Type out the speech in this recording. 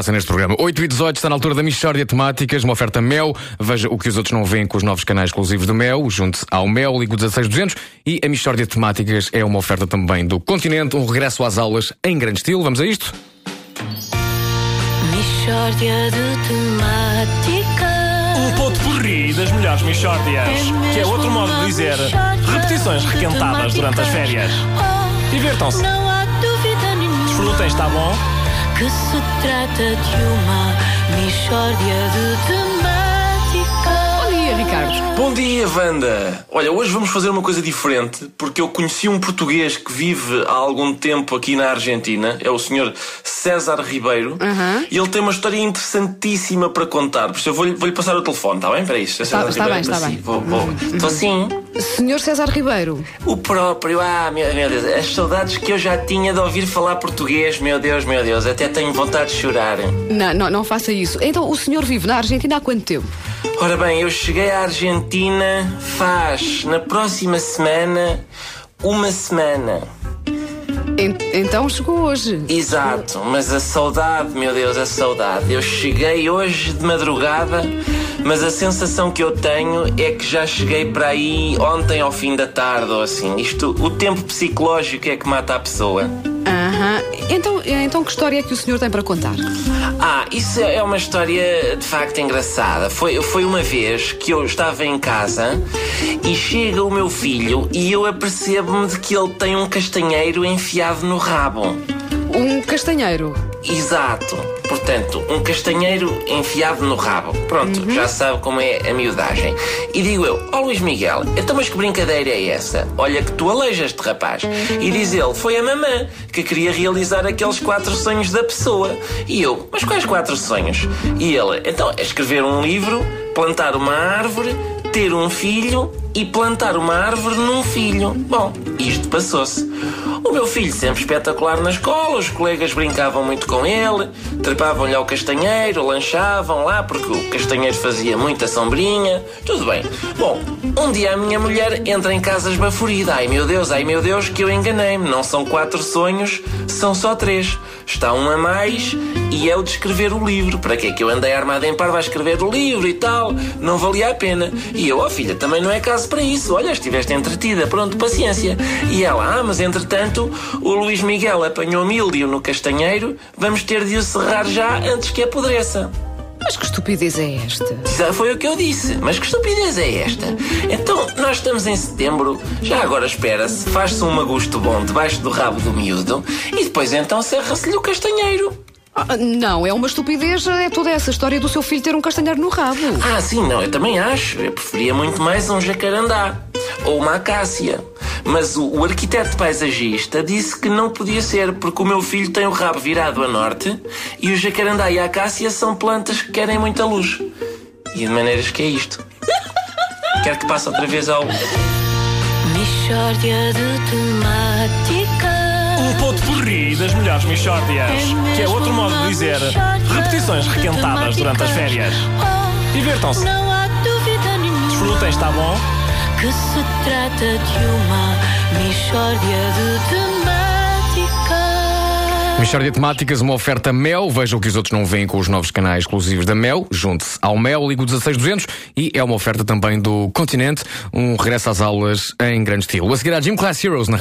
passa neste programa. 8 e 18 está na altura da Michórdia Temáticas, uma oferta Mel. Veja o que os outros não veem com os novos canais exclusivos do Mel. Junte ao Mel, ligo 16200. E a Michórdia Temáticas é uma oferta também do Continente, um regresso às aulas em grande estilo. Vamos a isto? Michórdia de temáticas. Um ponto porri das melhores Michórdias. É que é outro modo de dizer repetições de requentadas durante as férias. Oh, Divirtam-se. Não há dúvida nenhuma. Desfrutem, está bom? Que se trata de uma Michórdia de temáticas. Bom dia, Ricardo. Bom dia, Wanda! Olha, hoje vamos fazer uma coisa diferente, porque eu conheci um português que vive há algum tempo aqui na Argentina, é o Sr. César Ribeiro, e ele tem uma história interessantíssima para contar. Por isso eu vou-lhe vou-lhe passar o telefone, está bem? Sr. César está Ribeiro. bem, está Sim, bem. Vou, vou. Estou sim. Senhor César Ribeiro, O próprio, ah, meu, meu Deus, as saudades que eu já tinha de ouvir falar português, meu Deus, meu Deus, até tenho vontade de chorar. não, não, não faça isso. Então, o senhor vive na Argentina há quanto tempo? Ora bem, eu cheguei à Argentina faz, na próxima semana, uma semana. En- então chegou hoje. Exato, mas a saudade, meu Deus, a saudade. Eu cheguei hoje de madrugada, mas a sensação que eu tenho é que já cheguei para aí ontem ao fim da tarde ou assim. Isto, o tempo psicológico é que mata a pessoa. Aham. Então, então, que história é que o senhor tem para contar? Ah, isso é uma história de facto engraçada. Foi, foi uma vez que eu estava em casa e chega o meu filho e eu apercebo-me de que ele tem um castanheiro enfiado no rabo. Um castanheiro. Exato. Portanto, um castanheiro enfiado no rabo. Pronto, já sabe como é a miudagem. E digo eu, ó Luís Miguel, então mas que brincadeira é essa? Olha que tu aleijas-te, rapaz. E diz ele, foi a mamã que queria realizar aqueles quatro sonhos da pessoa. E eu, mas quais quatro sonhos? E ele, então é escrever um livro, plantar uma árvore, ter um filho e plantar uma árvore num filho. Bom, isto passou-se. O meu filho sempre espetacular na escola, os colegas brincavam muito com ele, trepavam-lhe ao castanheiro, lanchavam lá porque o castanheiro fazia muita sombrinha. Tudo bem. Bom, um dia a minha mulher entra em casa esbaforida. Ai meu Deus, ai meu Deus, que eu enganei-me. Não são quatro sonhos, são só três. Está um a mais e é o de escrever o livro. Para que é que eu andei armado em par a escrever o livro e tal? Não valia a pena. E eu, ó filha, também não é caso para isso. Olha, estiveste entretida, pronto, paciência. E ela, ah, mas entretanto, o Luís Miguel apanhou mildio no castanheiro, vamos ter de o serrar já antes que apodreça. Mas que estupidez é esta? Já foi o que eu disse. Mas que estupidez é esta? Então, nós estamos em setembro, já agora espera-se, faz-se um magusto bom debaixo do rabo do miúdo e depois então serra-se-lhe o castanheiro. Ah, não, é uma estupidez, é toda essa história do seu filho ter um castanheiro no rabo. Ah, sim, não, eu também acho. Eu preferia muito mais um jacarandá ou uma acácia. Mas o, o arquiteto paisagista disse que não podia ser porque o meu filho tem o rabo virado a norte e o jacarandá e a acácia são plantas que querem muita luz. E de maneiras que é isto. Quero que passe outra vez ao. Michórdia de temáticas. Ponto porri das melhores Michórdias. Que é outro modo de dizer repetições requentadas durante as férias. Oh, Divirtam-se. Não há dúvida nenhuma. Desfrutem, está bom? Que se trata de uma Michórdia de temáticas. Michórdia Temáticas, uma oferta Mel. Veja o que os outros não veem com os novos canais exclusivos da Mel. Junte-se ao Mel, ligo 16200. E é uma oferta também do Continente, um regresso às aulas em grande estilo. A seguir a Gym Class Heroes na rádio.